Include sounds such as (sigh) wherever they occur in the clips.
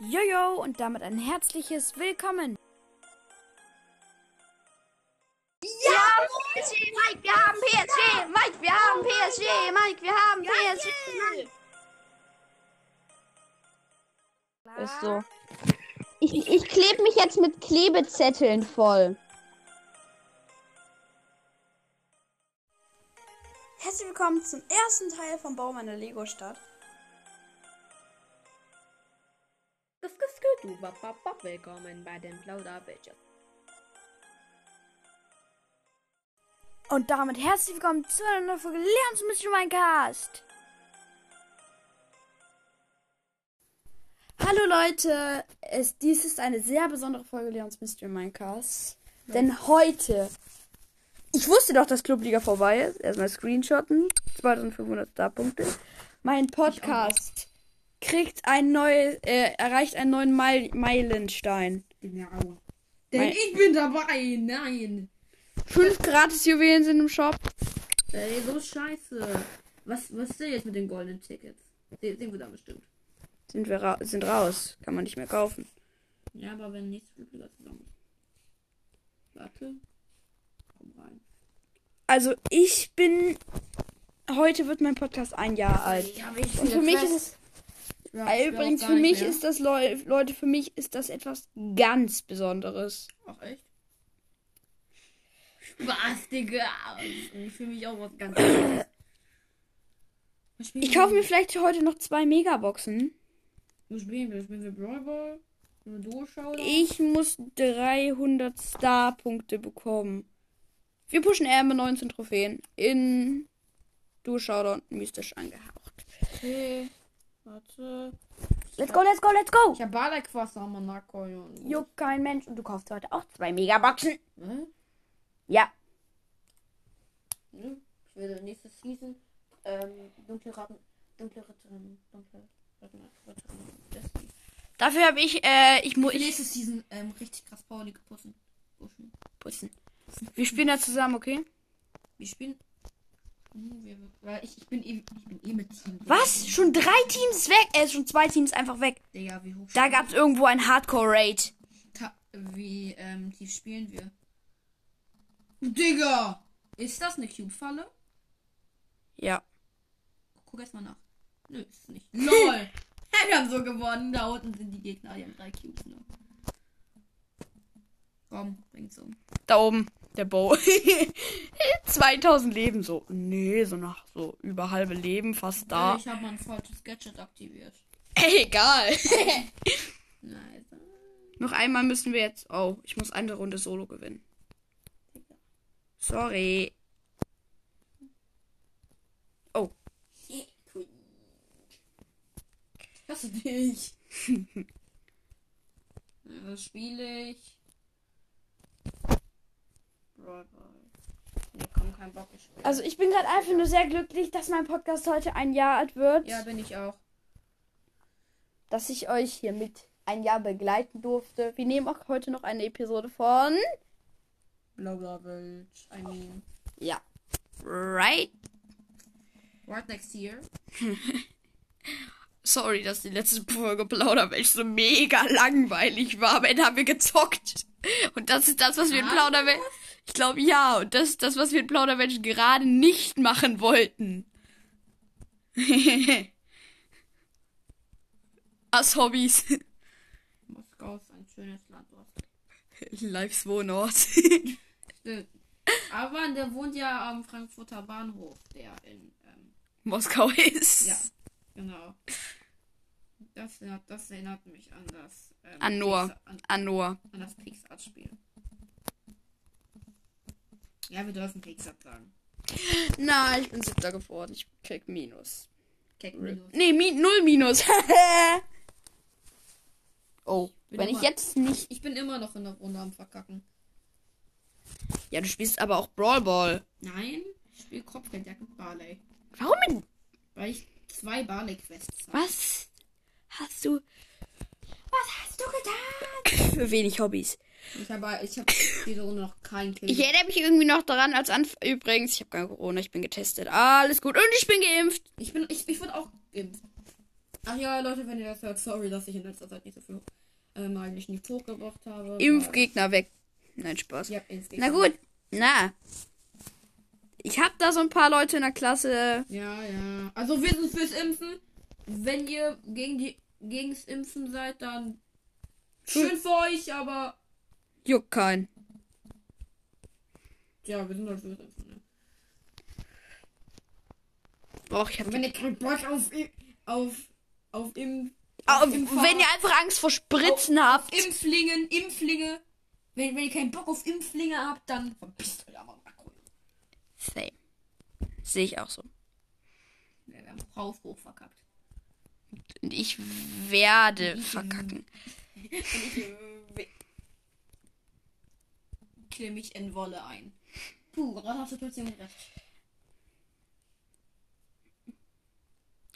Jojo und damit ein herzliches Willkommen. Ja, PSG, Mike, wir haben PSG, Mike, wir haben PSG, Mike, wir haben PSG. Ist so. Ich, ich klebe mich jetzt mit Klebezetteln voll. Herzlich willkommen zum ersten Teil vom Bau meiner Lego-Stadt. Willkommen bei den Plauderbildschirm. Und damit herzlich willkommen zu einer neuen Folge Leons Mystery Minecast. Hallo Leute, es, dies ist eine sehr besondere Folge Leons Mystery Minecast. Denn heute, ich wusste doch, dass Clubliga vorbei ist. Erstmal Screenshotten, 2500 Starpunkte. Mein Podcast kriegt ein neues, äh, erreicht einen neuen Meil Meilenstein. Genau. Denn Mein- ich bin dabei. Nein. Fünf Gratis-Juwelen sind im Shop. Ey, so scheiße. Was, was ist denn jetzt mit den goldenen Tickets? Sehen wir da bestimmt. Sind wir ra sind raus. Kann man nicht mehr kaufen. Ja, aber wenn nichts Glücklicher zusammen. Warte. Komm rein. Also ich bin. Heute wird mein Podcast ein Jahr alt. Ja, Und für mich ist es. Ja, übrigens, für mich ist das, Leu Leute, für mich ist das etwas ganz Besonderes. Ach, echt? Spaß, Digga. Ich fühle mich auch was ganz spielen Ich kaufe mir vielleicht heute noch zwei Megaboxen. Was spielen wir? Spielen wir Brawl Ball? Ich muss 300 Star-Punkte bekommen. Wir pushen eher mit 19 Trophäen. In Durchschauder und mystisch angehaucht. Okay. Warte. Let's go, let's go, let's go! Ich habe Ballerquasser, Monaco. und- Juckt kein Mensch. Und du kaufst heute auch zwei Megaboxen. Hä? Ja. Hm? Ich werde nächste Season ähm, dunkle Ratten, dunkle Ritterin, dunkle Ritterin, Ritterin. Dafür habe ich, äh, ich muss. Nächste Season ähm, richtig krass Powerlige putzen. Pushen. putzen. Wir spielen da zusammen, okay? Wir spielen. Hm, wir, weil ich, ich bin eh, ich bin eh mit Team. Was? Schon drei Teams weg? Äh, schon zwei Teams einfach weg. Digga, wie hoch Da gab's irgendwo ein Hardcore-Raid. Wie ähm, tief spielen wir? Digga! Ist das eine Cube-Falle? Ja. Guck erst mal nach. Nö, ist nicht. LOL! (laughs) (laughs) wir haben so gewonnen. Da unten sind die Gegner. Die haben drei Cubes nur. Komm, bring's um. Da oben. Der Bow. (laughs) 2000 Leben so. Nee, so nach so über halbe Leben fast da. Ich habe mein falsches Gadget aktiviert. Ey, egal. (laughs) Noch einmal müssen wir jetzt. Oh, ich muss eine Runde Solo gewinnen. Sorry. Oh. Hasse dich. (laughs) Ja, Was spiele ich? Brawl Ball. Nee, komm, kein Bock. Ich spiele. Also ich bin gerade einfach nur sehr glücklich, dass mein Podcast heute ein Jahr alt wird. ja, bin ich auch. Dass ich euch hier mit ein Jahr begleiten durfte. Wir nehmen auch heute noch eine Episode von. Blauer Welt. I mean. Ja. Right? Right next year. (laughs) Sorry, dass die letzte Folge Plauderwelsch so mega langweilig war. Am Ende haben wir gezockt. Und das ist das, was wir in Plauderwelsch. Ich glaube ja. Und das ist das, was wir in Plauderwelsch gerade nicht machen wollten. (laughs) Als Hobbys. Moskau ist ein schönes Land. Lives Wohnort. Stimmt. Aber der wohnt ja am Frankfurter Bahnhof, der in. Ähm, Moskau ist. ja, genau. Das erinnert, das erinnert mich an das. Ähm, An Noah. An, An Noah. an das Pixar-Spiel. Ja, wir dürfen Pixar sagen. Na, ich bin siebter geworden. Ich krieg Minus. Keck minus. Nee, mi null Minus. (laughs) oh, Bin wenn ich immer- jetzt nicht. Ich bin immer noch in der Runde am Verkacken. Ja, du spielst aber auch Brawl Ball. Nein, ich spiele Kopfgeldjagd mit Barley. Warum denn? Weil ich zwei Barley-Quests habe. Was hast du. Was hast du getan? Für wenig Hobbys. Ich habe ich hab (coughs) diese Runde noch keinen Kill. Ich erinnere mich irgendwie noch daran, als Anf Übrigens, ich habe kein Corona, ich bin getestet. Alles gut. Und ich bin geimpft. ich bin, ich, ich wurde auch geimpft. Ach ja, Leute, wenn ihr das hört, sorry, dass ich in letzter Zeit nicht so viel ähm, eigentlich nicht hochgebracht habe. Impfgegner weg. Nein, Spaß. Ja, Impfgegner. Na gut, na. Ich hab da so ein paar Leute in der Klasse. Ja, ja. Also wir sind fürs Impfen. Wenn ihr gegen die gegens Impfen seid, dann schön für euch, aber Juckt kein. ja, wir sind halt fürs Impfen. Ne? Och, ich hab wenn ihr keinen Bock auf auf auf Impf Ah, Impfer- wenn ihr einfach Angst vor Spritzen habt. Impflingen, Impflinge, wenn, wenn ihr keinen Bock auf Impflinge habt, dann verpisst euch aber mal. Same. Sehe ich auch so. Ja, wir haben Aufruf verkackt. Und ich werde verkacken. Und ich klemme (laughs) mich in Wolle ein. Puh, da hast du trotzdem recht.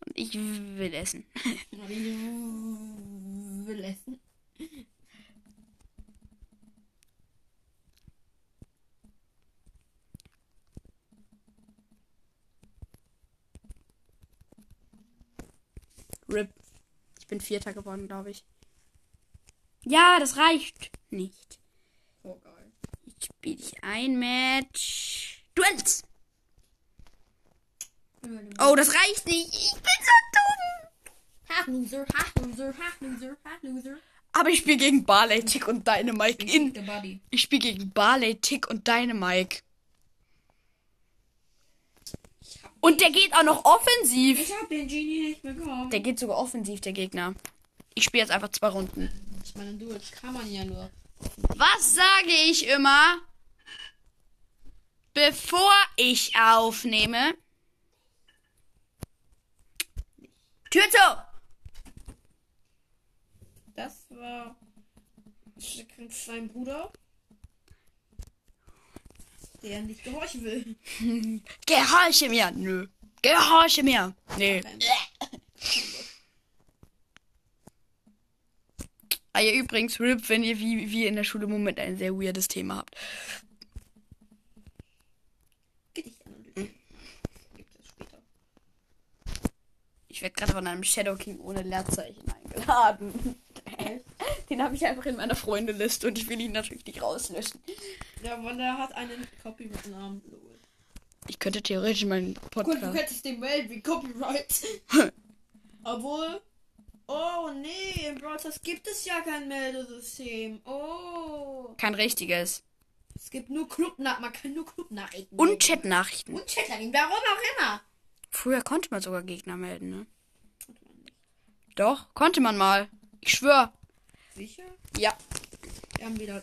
Und ich will essen. (laughs) Ich will essen. RIP. Ich bin Vierter geworden, glaube ich. Ja, das reicht nicht. Oh, geil. Jetzt spiele ich ein Match. Duells. Oh, das reicht nicht. Ich bin so dumm. Ha, Loser, ha, Loser, ha, Loser, ha, Loser. Aber ich spiele gegen Barley, Tick und Dynamike in. Ich spiele gegen Barley, Tick und Dynamike. Und der geht auch noch offensiv. Ich hab den Genie nicht bekommen. Der geht sogar offensiv, der Gegner. Ich spiele jetzt einfach zwei Runden. Ich meine, du, jetzt kann man ja nur. Was sage ich immer? Bevor ich aufnehme. Tür zu! Das war sein Bruder, der nicht gehorchen will. (laughs) Gehorche mir! Nö. Gehorche mir! Nee. Ah ja, übrigens, RIP, wenn ihr wie wir in der Schule im Moment ein sehr weirdes Thema habt. Später. Ich werde gerade von einem Shadow King ohne Leerzeichen eingeladen. (laughs) Den habe ich einfach in meiner Freundeliste und ich will ihn natürlich nicht rauslöschen. Ja, weil er hat einen Copyright-Namen. Lol. Ich könnte theoretisch meinen Gut, du Podcast. hättest den melden wie Copyright. (laughs) Obwohl. Oh nee, im Stars gibt es ja kein Meldesystem. Oh. Kein richtiges. Es gibt nur Clubnachrichten. Man kann nur Clubnachrichten. Und. Chatnachrichten. Und Chatnachrichten. Warum auch immer. Früher konnte man sogar Gegner melden, ne? Doch, konnte man mal. Ich schwör. Sicher? Ja. Wir haben wieder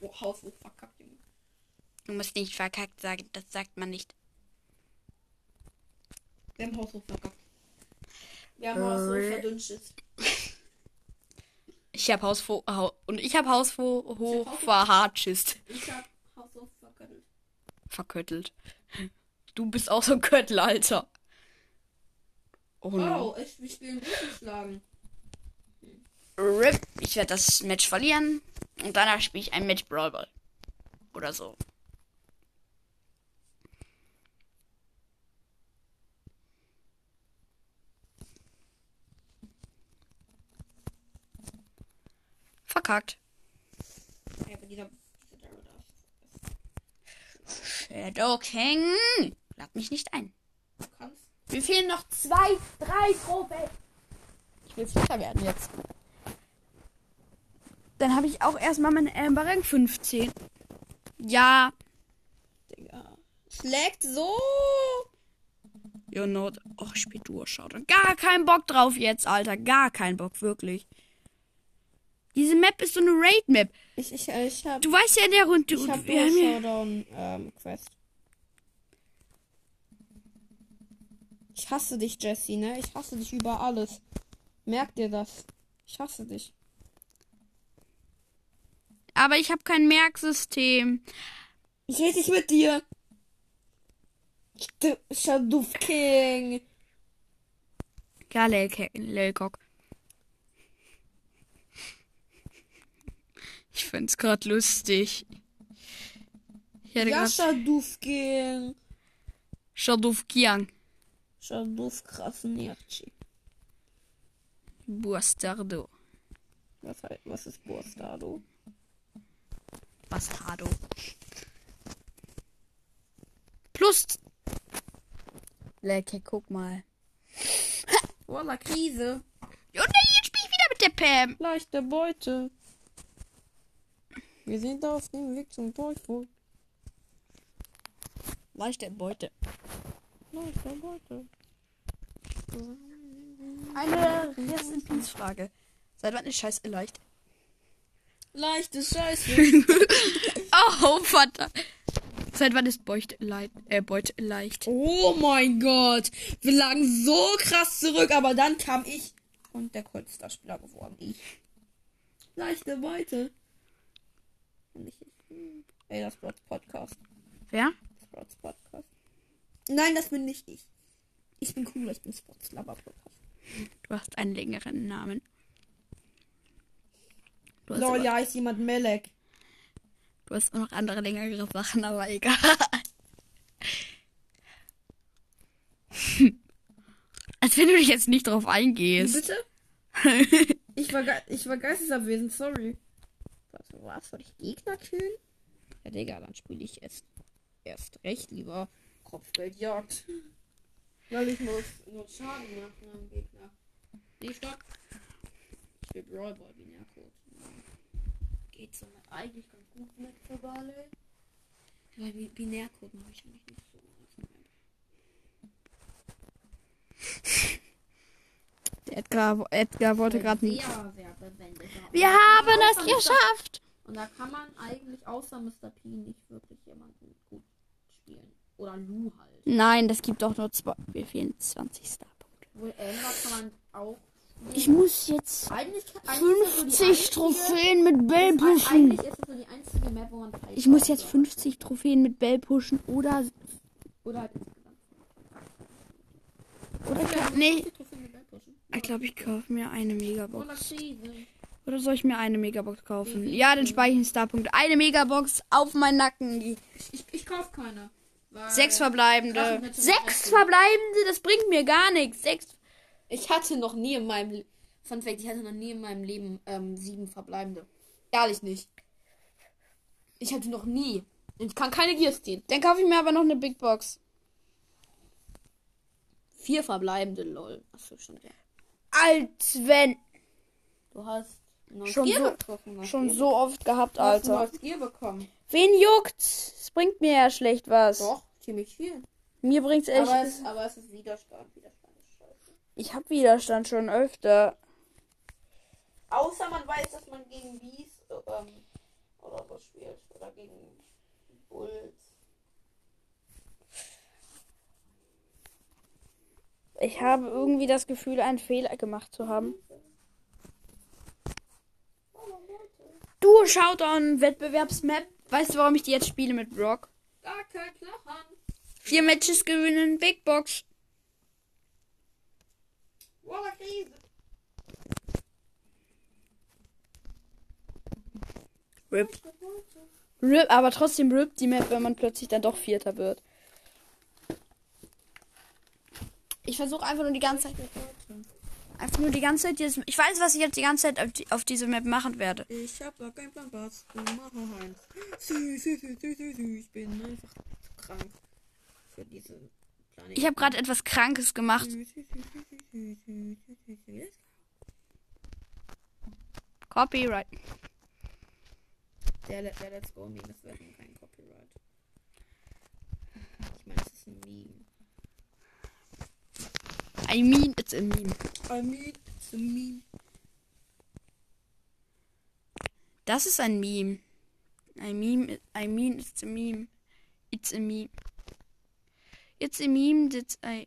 oh, Haushoch verkackt, Junge. Du musst nicht verkackt sagen, das sagt man nicht. Wir haben Haushoch verkackt. Wir haben Haushoch Äh. verdünstet. Ich hab Hausfo Hau und ich hab Ich Hausfo- verhartschist. Ich hab Haushoch verköttelt. Verköttelt. Du bist auch so ein Köttel, Alter. Oh no. Oh, ich, wir spielen durchgeschlagen. RIP. Ich werde das Match verlieren. Und danach spiele ich ein Match Brawl Ball. Oder so. Verkackt. Ja, aber dieser, dieser. Shadow King. Lad mich nicht ein. Du kannst. Mir fehlen noch zwei, drei Trophäen. Ich will Vierter werden jetzt. Dann habe ich auch erstmal meinen Amber Rang 15. Ja. Digga. Schlägt so. You know. Oh, ich spiel Showdown. Gar keinen Bock drauf jetzt, Alter. Gar keinen Bock, wirklich. Diese Map ist so eine Raid-Map. Ich, ich, ich hab. Du weißt ja, der Runde. Ich hab wir Showdown ähm, Quest. Ich hasse dich, Jesse, ne? Ich hasse dich über alles. Merk dir das. Ich hasse dich. Aber ich habe kein Merksystem. Ich rede nicht mit dir. Shadow King. Ja, Lelcock. Ich find's grad lustig. Ich hätte Ja, Kiang. Shadow Krasnierchi. Buastardo. Was, was ist Borstado? Bastardo. Plus. Lecker, guck mal. (laughs) Voila, Krise. Und jetzt spiel ich wieder mit der Pam. Leichte Beute. Wir sind auf dem Weg zum Teufel. Leichte Beute. Leichte Beute. Eine Rest in Peace Frage. Seit wann ist Scheiß leicht? Leichte Scheiße. (laughs) Oh, Vater. Seit wann ist Beute leicht? Äh, Beute leicht? oh mein Gott. Wir lagen so krass zurück, aber dann kam ich und der Kurzstar-Spieler geworden. Ich. Leichte Beute. Und ich. hm. Ey, das Brots Podcast. Wer? Das Brots Podcast. Nein, das bin nicht ich. Ich bin cooler, ich bin Spots Lover Podcast. Du hast einen längeren Namen. Du hast, Lol, ja, ist jemand Melek. du hast auch noch andere längere Sachen, aber egal. (laughs) Als wenn du dich jetzt nicht drauf eingehst. Bitte? (laughs) Ich war, ich war geistesabwesend, sorry. Was, was? Soll ich Gegner killen? Ja, Digga, dann spiele ich erst, erst recht lieber Kopfgeldjagd. Weil ich muss nur Schaden machen am Gegner. Nee, stopp. Ich will Brawlball Binärcode. Geht so eigentlich ganz gut mit für Barley. Weil Bi- Binärcode mache ich eigentlich nicht so. (laughs) Der Edgar, Edgar wollte gerade nicht. Wir haben es geschafft! Und da kann man eigentlich außer Mr. P nicht wirklich jemanden gut spielen. Oder Lu halt. Nein, das gibt doch nur zwei. Wir fehlen 20 Starpunkte. Wohl Amber kann man auch. Ich muss jetzt Eigentlich, eigentlich ist das so die 50 einzige- Trophäen mit Bell pushen. so Map, Ich muss jetzt so. 50 Trophäen mit Bell pushen oder. Oder halt oder nee, 50 Trophäen mit Bell pushen. ich glaube, ich kaufe mir eine Megabox. Oder Krise. Oder soll ich mir eine Megabox kaufen? Ja, dann speichere ich Starpunkte. Eine Megabox auf meinen Nacken. Ich, ich, ich kauf keine. Sechs verbleibende. Sechs verbleibende? Das bringt mir gar nichts. Sechs. Ich hatte noch nie in meinem Fun Fact, ich hatte noch nie in meinem Leben ähm, sieben verbleibende. Ehrlich nicht. Ich hatte noch nie. Ich kann keine Gears ziehen. Dann kaufe ich mir aber noch eine Big Box. Vier verbleibende, lol. Achso, stimmt ja. Als wenn. Du hast Schon Gear so- hast Schon so oft gehabt, Du hast Alter. Gear bekommen. Wen juckt's? Es bringt mir ja schlecht was. Doch, ziemlich viel. Mir bringt's echt. Aber es, aber es ist Widerstand. Widerstand. Ich hab Widerstand schon öfter. Außer man weiß, dass man gegen Bees ähm, oder was spielt. Oder gegen Bulls. Ich habe irgendwie das Gefühl, einen Fehler gemacht zu haben. Du Showdown Wettbewerbsmap. Weißt du, warum ich die jetzt spiele mit Brock? Danke, Klachen. Vier Matches gewinnen, Big Box. Voila, Krise. RIP. RIP, aber trotzdem RIP die Map, wenn man plötzlich dann doch Vierter wird. Ich versuche einfach nur die ganze Zeit. Einfach nur die ganze Zeit. Dieses, ich weiß, was ich jetzt die ganze Zeit auf, die, auf diese Map machen werde. Ich hab gar keinen Plan, was du machen Heinz. Süß, süß, süß, süß, süß, süß. Ich bin einfach zu krank für diese. Ich habe gerade etwas Krankes gemacht. Copyright. Der, der, Let's Go Meme ist wirklich kein Copyright. Ich meine, es ist ein Meme. I mean, it's a meme. I mean, it's a meme. Das ist ein Meme. I mean, I mean, it's a meme. It's a meme. It's a meme that I.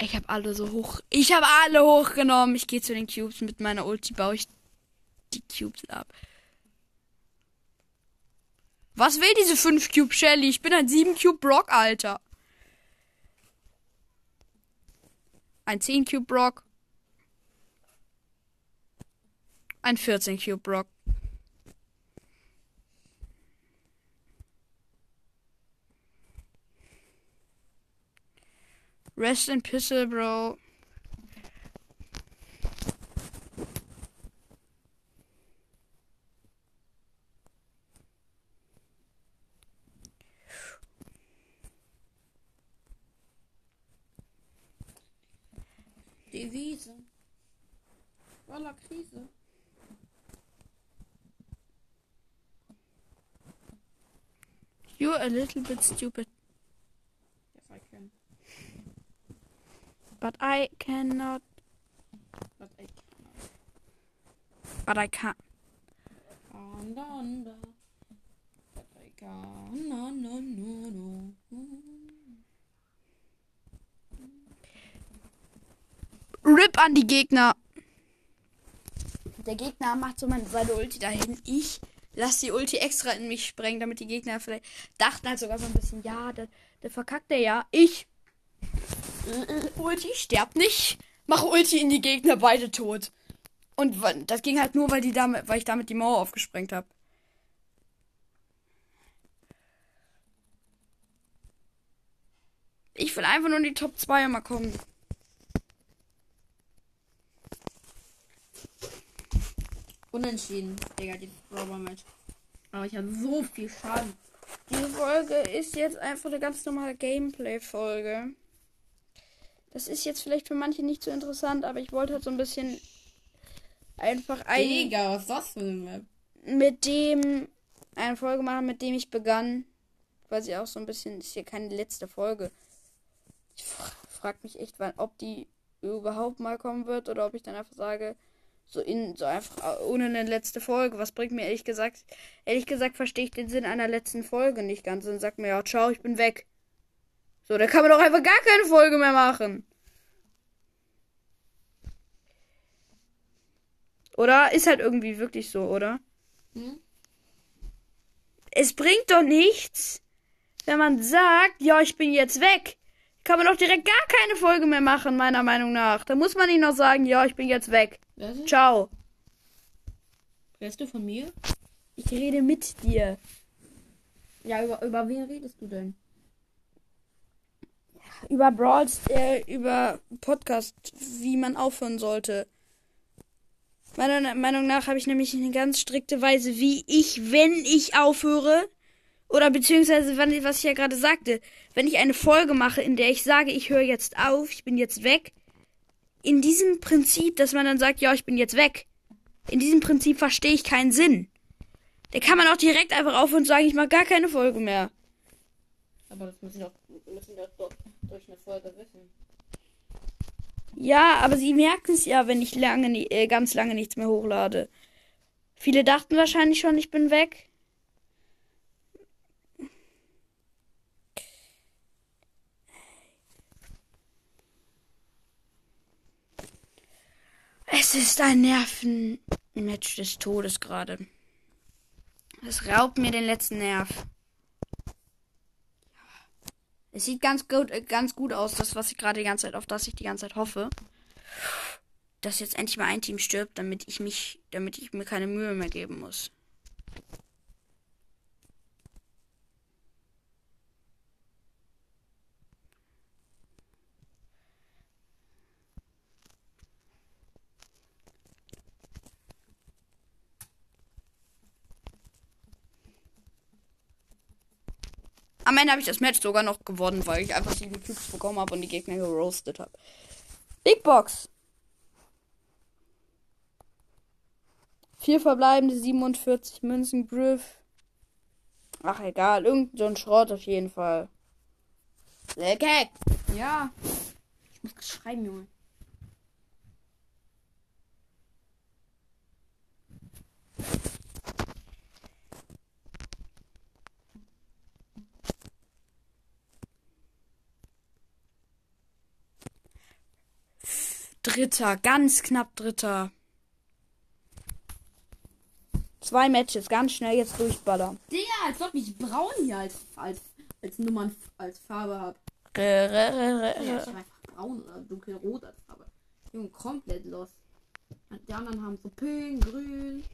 Ich habe alle so hoch. Ich habe alle hochgenommen. Ich gehe zu den Cubes mit meiner Ulti, baue ich die Cubes ab. Was will diese 5 Cube Shelly? Ich bin ein 7 Cube Brock, Alter. Ein 10 Cube Brock. Ein 14 Cube Brock. Rest in Pissel, Bro. Devise. Voller Krise. You're a little bit stupid, but I cannot. But I cannot. But I can't. And under. But I can. No, no, no, no. RIP an die Gegner. Der Gegner macht so meine seine Ulti dahin. Ich lasse die Ulti extra in mich sprengen, damit die Gegner vielleicht dachten halt sogar so ein bisschen, ja, der, der verkackt der ja. Ich. Ulti sterbt nicht. Mach Ulti in die Gegner, beide tot. Und das ging halt nur, weil, die damit, weil ich damit die Mauer aufgesprengt habe. Ich will einfach nur in die Top 2 mal kommen. Unentschieden, Digga, dieses Brawl-Match. Aber ich habe so viel Schaden. Diese Folge ist jetzt einfach eine ganz normale Gameplay-Folge. Das ist jetzt vielleicht für manche nicht so interessant, aber ich wollte halt so ein bisschen einfach ein, Digga, was ist das für eine Map? mit dem eine Folge machen, mit dem ich begann. Quasi auch so ein bisschen, ist hier keine letzte Folge. Ich fra frag mich echt, wann, ob die überhaupt mal kommen wird oder ob ich dann einfach sage, so in, so einfach ohne eine letzte Folge. Was bringt mir ehrlich gesagt, ehrlich gesagt verstehe ich den Sinn einer letzten Folge nicht ganz und sag mir, ja, ciao, ich bin weg. So, da kann man doch einfach gar keine Folge mehr machen. Oder? Ist halt irgendwie wirklich so, oder? Hm? Es bringt doch nichts, wenn man sagt, ja, ich bin jetzt weg. Kann man doch direkt gar keine Folge mehr machen, meiner Meinung nach. Da muss man nicht noch sagen, ja, ich bin jetzt weg. Es? Ciao. Redest du von mir? Ich rede mit dir. Ja, über, über wen redest du denn? Über Brawls, äh, über Podcast, wie man aufhören sollte. Meiner Meinung nach habe ich nämlich eine ganz strikte Weise, wie ich, wenn ich aufhöre, oder beziehungsweise, was ich ja gerade sagte, wenn ich eine Folge mache, in der ich sage, ich höre jetzt auf, ich bin jetzt weg, in diesem Prinzip, dass man dann sagt, ja, ich bin jetzt weg, in diesem Prinzip verstehe ich keinen Sinn. Da kann man auch direkt einfach aufhören und sagen, ich mache gar keine Folge mehr. Aber das müssen doch, müssen doch durch eine Folge wissen. Ja, aber sie merken es ja, wenn ich lange, äh, ganz lange nichts mehr hochlade. Viele dachten wahrscheinlich schon, ich bin weg. Es ist ein Nervenmatch des Todes gerade. Es raubt mir den letzten Nerv. Es sieht ganz gut, äh, ganz gut aus, das, was ich gerade die ganze Zeit, auf das ich die ganze Zeit hoffe. Dass jetzt endlich mal ein Team stirbt, damit ich mich, damit ich mir keine Mühe mehr geben muss. Am Ende habe ich das Match sogar noch gewonnen, weil ich einfach sieben Cubes bekommen habe und die Gegner geroastet habe. Big Box. Vier verbleibende 47 Münzen, Griff. Ach egal, irgend so ein Schrott auf jeden Fall. Lecker. Ja. Ich muss schreiben, Junge. Dritter, ganz knapp Dritter. Zwei Matches, ganz schnell jetzt durchballern. Digga, als ob ich braun hier als, als, als Nummern als Farbe habe. Re, re, re, re, Ja, ich re. habe einfach braun oder dunkelrot als Farbe. Junge, komplett los. Die anderen haben so pink, grün.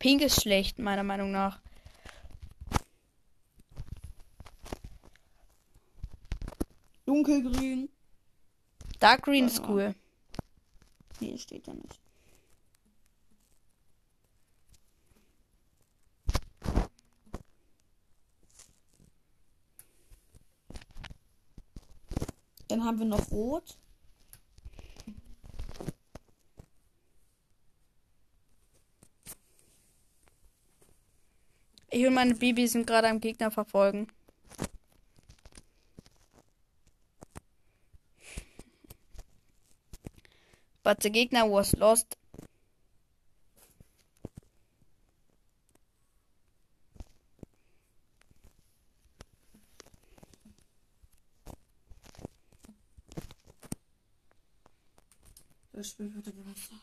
Pink ist schlecht, meiner Meinung nach. Dunkelgrün. Dark Green ist cool. Nee, steht ja nicht. Dann haben wir noch Rot. Ich und meine Bibi sind gerade am Gegner verfolgen. But the Gegner was lost. Das Spiel wird Gewässer.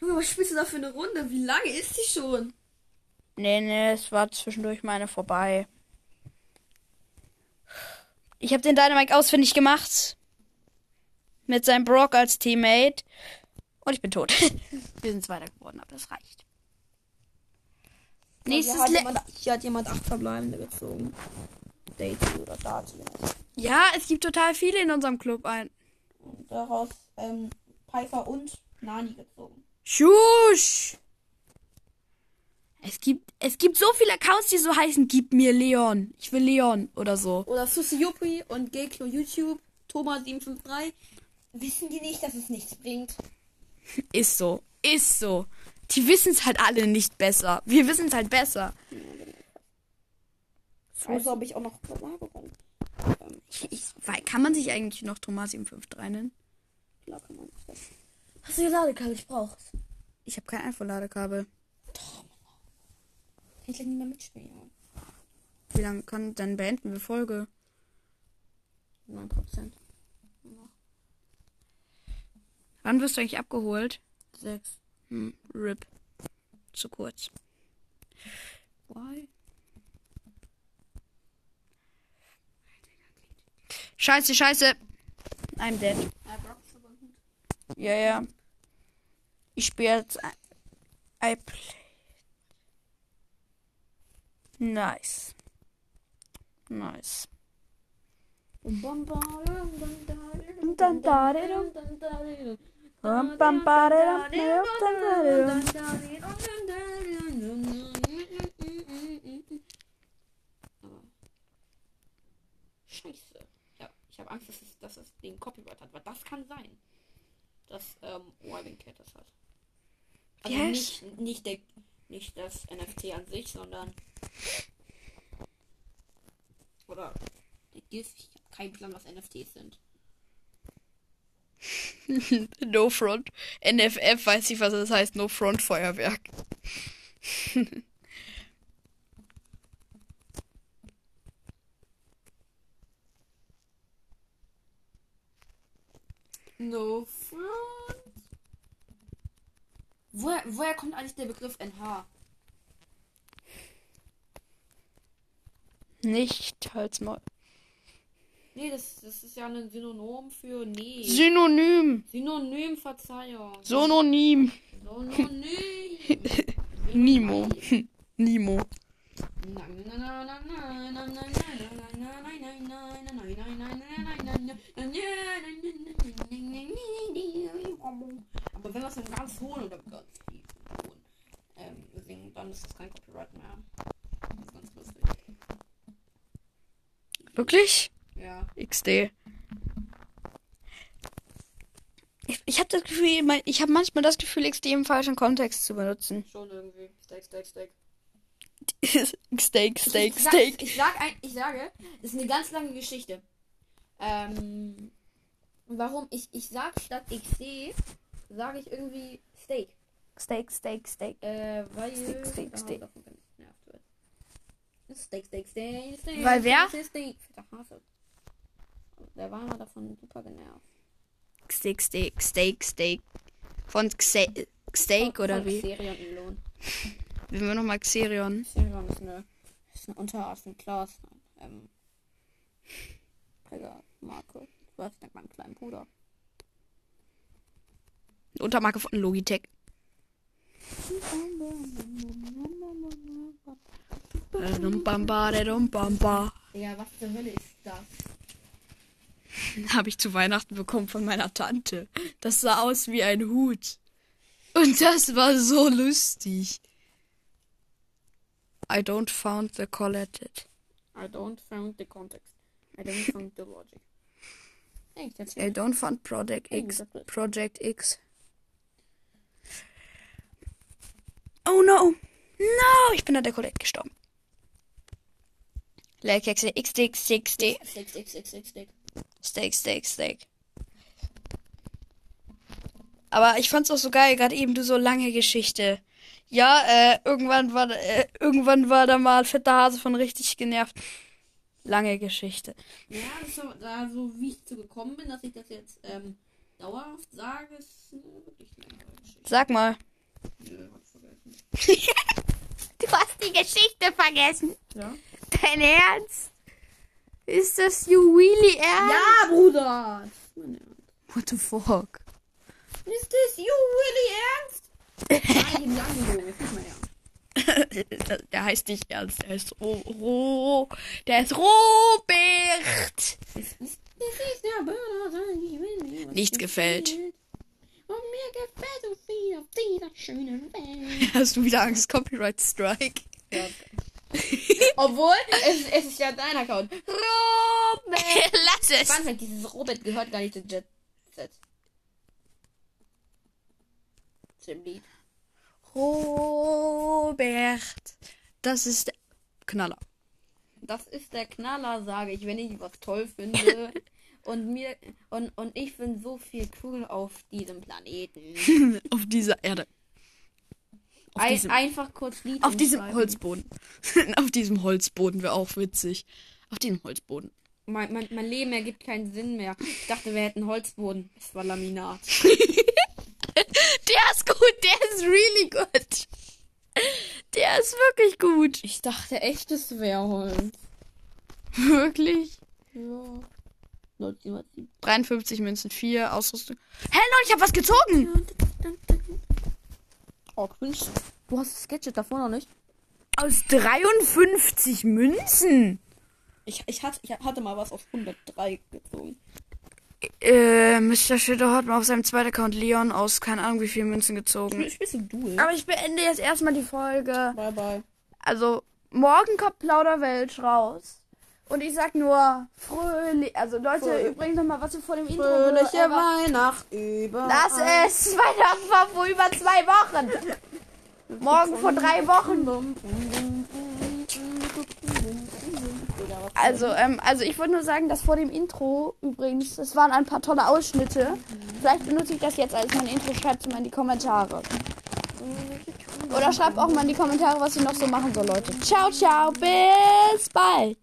Junge, was spielst du da für eine Runde? Wie lange ist die schon? Nee, nee, es war zwischendurch meine vorbei. Ich habe den Dynamite ausfindig gemacht. Mit seinem Brock als Teammate. Und ich bin tot. (laughs) Wir sind Zweiter geworden, aber das reicht. Nächstes hier, hat jemand, hier hat jemand acht Verbleibende gezogen. Daisy oder Darty. Ja, es gibt total viele in unserem Club ein. Und daraus ähm, Piper und Nani gezogen. Schusch! Es gibt, es gibt so viele Accounts, die so heißen, gib mir Leon. Ich will Leon oder so. Oder Susi Yuppie und Geklo YouTube, Thomas753. Wissen die nicht, dass es nichts bringt? Ist so. Ist so. Die wissen es halt alle nicht besser. Wir wissen es halt besser. Also habe ich auch noch Belagerung. Ähm, Ich, ich, kann man sich eigentlich noch Thomas 753 nennen? klar kann man das. Hast du die Ladekabel? Ich brauch's. Ich habe kein iPhone-Ladekabel. Kann ich gleich nicht mehr mitspielen. Wie lange kann dann beenden wir Folge? 9%. Wann wirst du eigentlich abgeholt? 6. Hm, RIP. Zu kurz. Why? Scheiße, scheiße. I'm dead. Ja, ja. Ich spiele jetzt. ein- I play. Nice. Nice. Bam, bam, baderam, Scheiße. Ja, ich habe Angst, dass es, dass es den Copyright hat, weil das kann sein. Dass ähm, Warwing Cat das hat. Also Yes. nicht, nicht, der, nicht das NFT an sich, sondern. Oder der GIF. Ich habe keinen Plan, was NFTs sind. (laughs) No Front. NFF weiß ich, was das heißt. No Front Feuerwerk. (laughs) No front. Woher, woher kommt eigentlich der Begriff NH? Nicht Halsmaul. Nee, das, das ist ja ein Synonym für nee. Synonym. Synonym, Verzeihung. Synonym. Synonym. Nimo. Nimo. Aber wenn es dann ganz hohen oder ganz hohen ähm, singen, dann ist das kein Copyright mehr. Das ist ganz lustig. Wirklich? Ja. XD. Ich, ich habe das Gefühl, ich habe manchmal das Gefühl, XD im falschen Kontext zu benutzen. Schon irgendwie. Steak, Steak, Steak. (laughs) Steak, Steak, ich, sag- Steak. Ich, sag ein, ich sage, das ist eine ganz lange Geschichte. Ähm, warum ich, ich sag statt XD, sage ich irgendwie Steak. Steak, Steak, Steak. Äh, weil. Steak, Steak, Steak. Steak, Steak, Steak, Steak. Weil wer? Steak. Der war immer davon super genervt. Steak, Steak, Steak, Steak. Von Xe Steak oder Von wie? Xerion Elon. Wenn wir nochmal Xerion. Xerion ist eine, ist eine Unterart von Klaas. Ähm, Träger Marke. Weiß nicht, meinem kleinen Bruder. Untermarke von Logitech. Digga, was zur Hölle ist das? Habe ich zu Weihnachten bekommen von meiner Tante. Das sah aus wie ein Hut. Und das war so lustig. I don't found the collected. I don't found the context. I don't found the logic. Jetzt I don't found Project X. Project X. Oh no. No, ich bin an der Collect gestorben. Leerkekse X, X, X, D. Stick, Steak, Steak, Steak. Aber ich fand's auch so geil, gerade eben du so lange Geschichte. Ja, äh, irgendwann war, äh, irgendwann war da mal fetter Hase von richtig genervt. Lange Geschichte. Ja, das war, da so wie ich zu gekommen bin, dass ich das jetzt ähm, dauerhaft sage, ist eine wirklich lange Geschichte. Sag mal. Nö, hab vergessen. (laughs) Du hast die Geschichte vergessen. Ja? Dein Ernst? Ist das you really ernst? Ja, Bruder! What the fuck? Ist das you really ernst? Nein, Langen, das ist mein Ernst. der heißt nicht ernst, der heißt Ro, Ro der ist Robert. Nichts gefällt. Und mir gefällt so viel auf dieser schönen Welt. (laughs) Hast du wieder Angst, Copyright Strike? Ja. Obwohl, es, es ist ja dein Account. (laughs) Lass es. Fun Fact, dieses Robert gehört gar nicht zu Jet Set. Zum Lied. Robert. Das ist der Knaller. Das ist der Knaller, sage ich, wenn ich was toll finde. (laughs) und mir und, und ich finde so viel cool auf diesem Planeten. (laughs) Auf dieser Erde. Auf Ein, diesem, einfach kurz Lied auf diesem. Holzboden. auf diesem Holzboden wäre auch witzig. Auf diesem Holzboden. Mein, mein, mein Leben ergibt keinen Sinn mehr. Ich dachte, wir hätten Holzboden. Es war Laminat. (laughs) Der ist gut, der ist really gut. Der ist wirklich gut. Ich dachte echt, es wäre Holz. Wirklich? Ja. Leute, was die- 53 Münzen, 4 Ausrüstung. Hä, Leute, ich hab was gezogen. Oh, cringe. Du hast das Gadget davor noch nicht. Aus 53 Münzen. Ich, ich, hatte, ich hatte mal was auf 103 gezogen. Äh, Mr. Shitter hat mal auf seinem zweiten Account Leon aus keine Ahnung wie viel Münzen gezogen. Spielst du Duel? Aber ich beende jetzt erstmal die Folge. Bye, bye. Also, morgen kommt Plauderwelsch raus. Und ich sag nur fröhlich. Also, Leute, Fröhlich. übrigens nochmal, was wir vor dem Intro. Fröhliche Weihnacht über. Lass es! Weihnachten war vor über zwei Wochen. Morgen vor drei Wochen. Also, ähm, also ich wollte nur sagen, dass vor dem Intro übrigens, es waren ein paar tolle Ausschnitte. Vielleicht benutze ich das jetzt als mein Intro. Schreibt es mal in die Kommentare. Oder schreibt auch mal in die Kommentare, was ich noch so machen soll, Leute. Ciao, ciao, bis bald.